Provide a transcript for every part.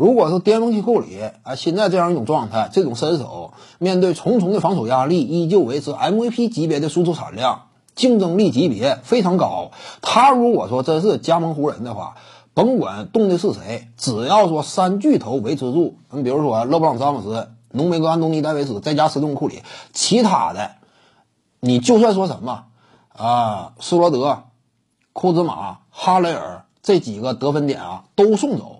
如果是巅峰期库里啊，现在这样一种状态，这种身手，面对重重的防守压力，依旧维持 MVP 级别的输出产量，竞争力级别非常高。他如果说真是加盟湖人的话，甭管动的是谁，只要说三巨头维持住，你比如说勒布朗詹姆斯、浓眉哥安东尼戴维斯，再加斯通库里，其他的，你就算说什么啊，斯罗德、库兹马、哈雷尔这几个得分点啊，都送走。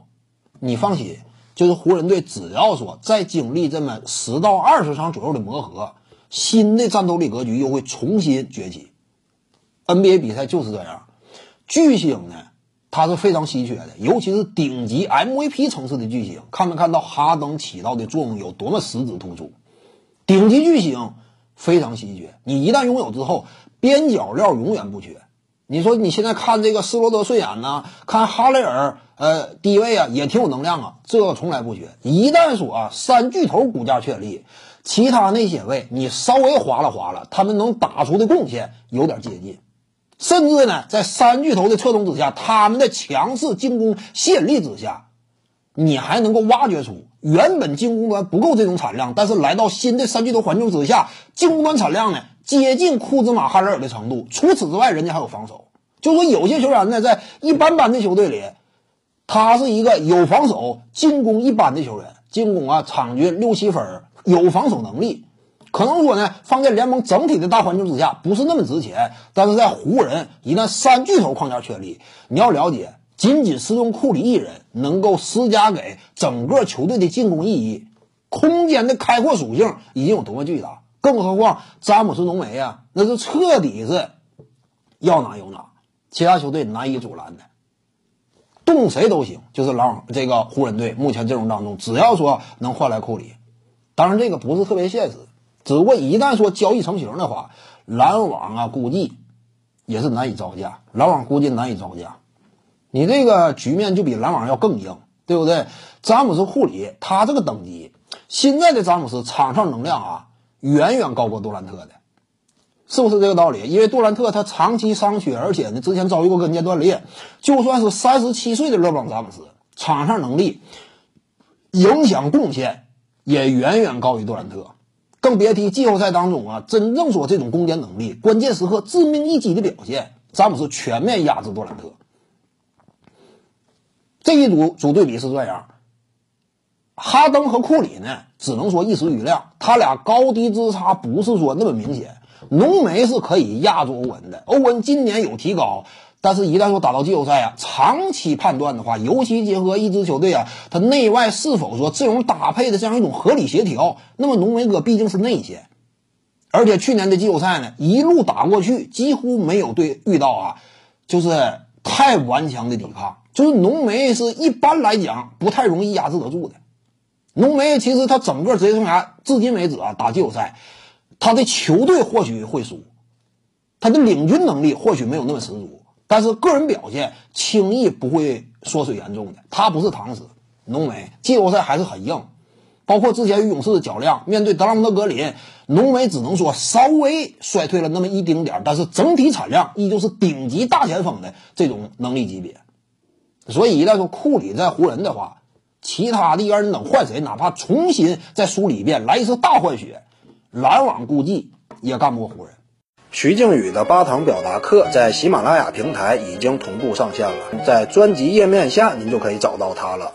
你放心，就是湖人队，只要说再经历这么十到二十场左右的磨合，新的战斗力格局又会重新崛起。NBA 比赛就是这样，巨星呢，他是非常稀缺的，尤其是顶级 MVP 层次的巨星。看没看到哈登起到的作用有多么实质突出？顶级巨星非常稀缺，你一旦拥有之后，边角料永远不缺。你说你现在看这个斯罗德顺眼呢，看哈雷尔，呃，低位啊也挺有能量啊，这从来不缺。一旦说啊三巨头股价确立，其他那些位你稍微划拉划拉，他们能打出的贡献有点接近，甚至呢在三巨头的策动之下，他们的强势进攻吸引力之下，你还能够挖掘出原本进攻端不够这种产量，但是来到新的三巨头环境之下，进攻端产量呢？接近库兹马、哈雷尔的程度。除此之外，人家还有防守。就说有些球员呢，在一般般的球队里，他是一个有防守、进攻一般的球员。进攻啊，场均六七分，有防守能力。可能说呢，放在联盟整体的大环境之下，不是那么值钱。但是在湖人，一旦三巨头框架确立，你要了解，仅仅是用库里一人能够施加给整个球队的进攻意义、空间的开阔属性，已经有多么巨大。更何况詹姆斯浓眉啊，那是彻底是要哪有哪，其他球队难以阻拦的，动谁都行。就是狼这个湖人队目前阵容当中，只要说能换来库里，当然这个不是特别现实。只不过一旦说交易成型的话，篮网啊估计也是难以招架，篮网估计难以招架。你这个局面就比篮网要更硬，对不对？詹姆斯库里他这个等级，现在的詹姆斯场上能量啊。远远高过杜兰特的，是不是这个道理？因为杜兰特他长期伤缺，而且呢之前遭遇过跟腱断裂。就算是三十七岁的勒布朗詹姆斯，场上能力、影响贡献也远远高于杜兰特，更别提季后赛当中啊，真正说这种攻坚能力、关键时刻致命一击的表现，詹姆斯全面压制杜兰特。这一组组对比是这样。哈登和库里呢，只能说一时瑜亮，他俩高低之差不是说那么明显。浓眉是可以压住欧文的，欧文今年有提高，但是一旦说打到季后赛啊，长期判断的话，尤其结合一支球队啊，他内外是否说阵容搭配的这样一种合理协调，那么浓眉哥毕竟是内线，而且去年的季后赛呢，一路打过去，几乎没有对遇到啊，就是太顽强的抵抗，就是浓眉是一般来讲不太容易压制得住的。浓眉其实他整个职业生涯至今为止啊，打季后赛，他的球队或许会输，他的领军能力或许没有那么十足，但是个人表现轻易不会缩水严重的。他不是唐斯，浓眉季后赛还是很硬，包括之前与勇士的较量，面对德拉蒙德格林，浓眉只能说稍微衰退了那么一丁点但是整体产量依旧是顶级大前锋的这种能力级别。所以一旦说库里在湖人的话。其他的人等换谁，哪怕重新再梳理一遍，来一次大换血，篮网估计也干不过湖人。徐静宇的八堂表达课在喜马拉雅平台已经同步上线了，在专辑页面下您就可以找到它了。